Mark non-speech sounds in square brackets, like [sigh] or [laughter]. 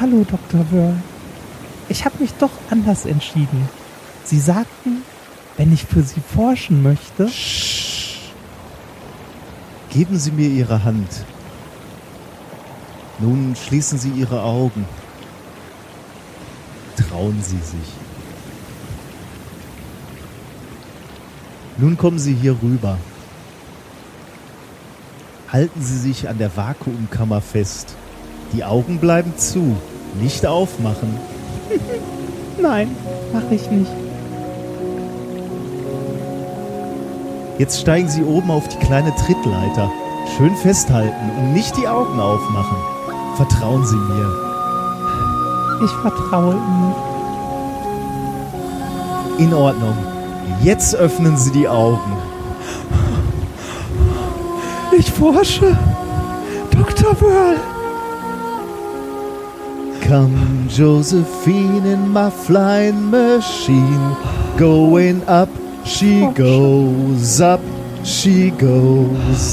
Hallo, Dr. Wörl. Ich habe mich doch anders entschieden. Sie sagten, wenn ich für Sie forschen möchte. Geben Sie mir Ihre Hand. Nun schließen Sie Ihre Augen. Trauen Sie sich. Nun kommen Sie hier rüber. Halten Sie sich an der Vakuumkammer fest. Die Augen bleiben zu. Nicht aufmachen. [laughs] Nein, mache ich nicht. Jetzt steigen Sie oben auf die kleine Trittleiter. Schön festhalten und nicht die Augen aufmachen. Vertrauen Sie mir. Ich vertraue Ihnen. In Ordnung. Jetzt öffnen Sie die Augen. Ich forsche. Dr. Wörl. Come, Josephine, in my flying machine. Going up, she oh, goes up, she goes.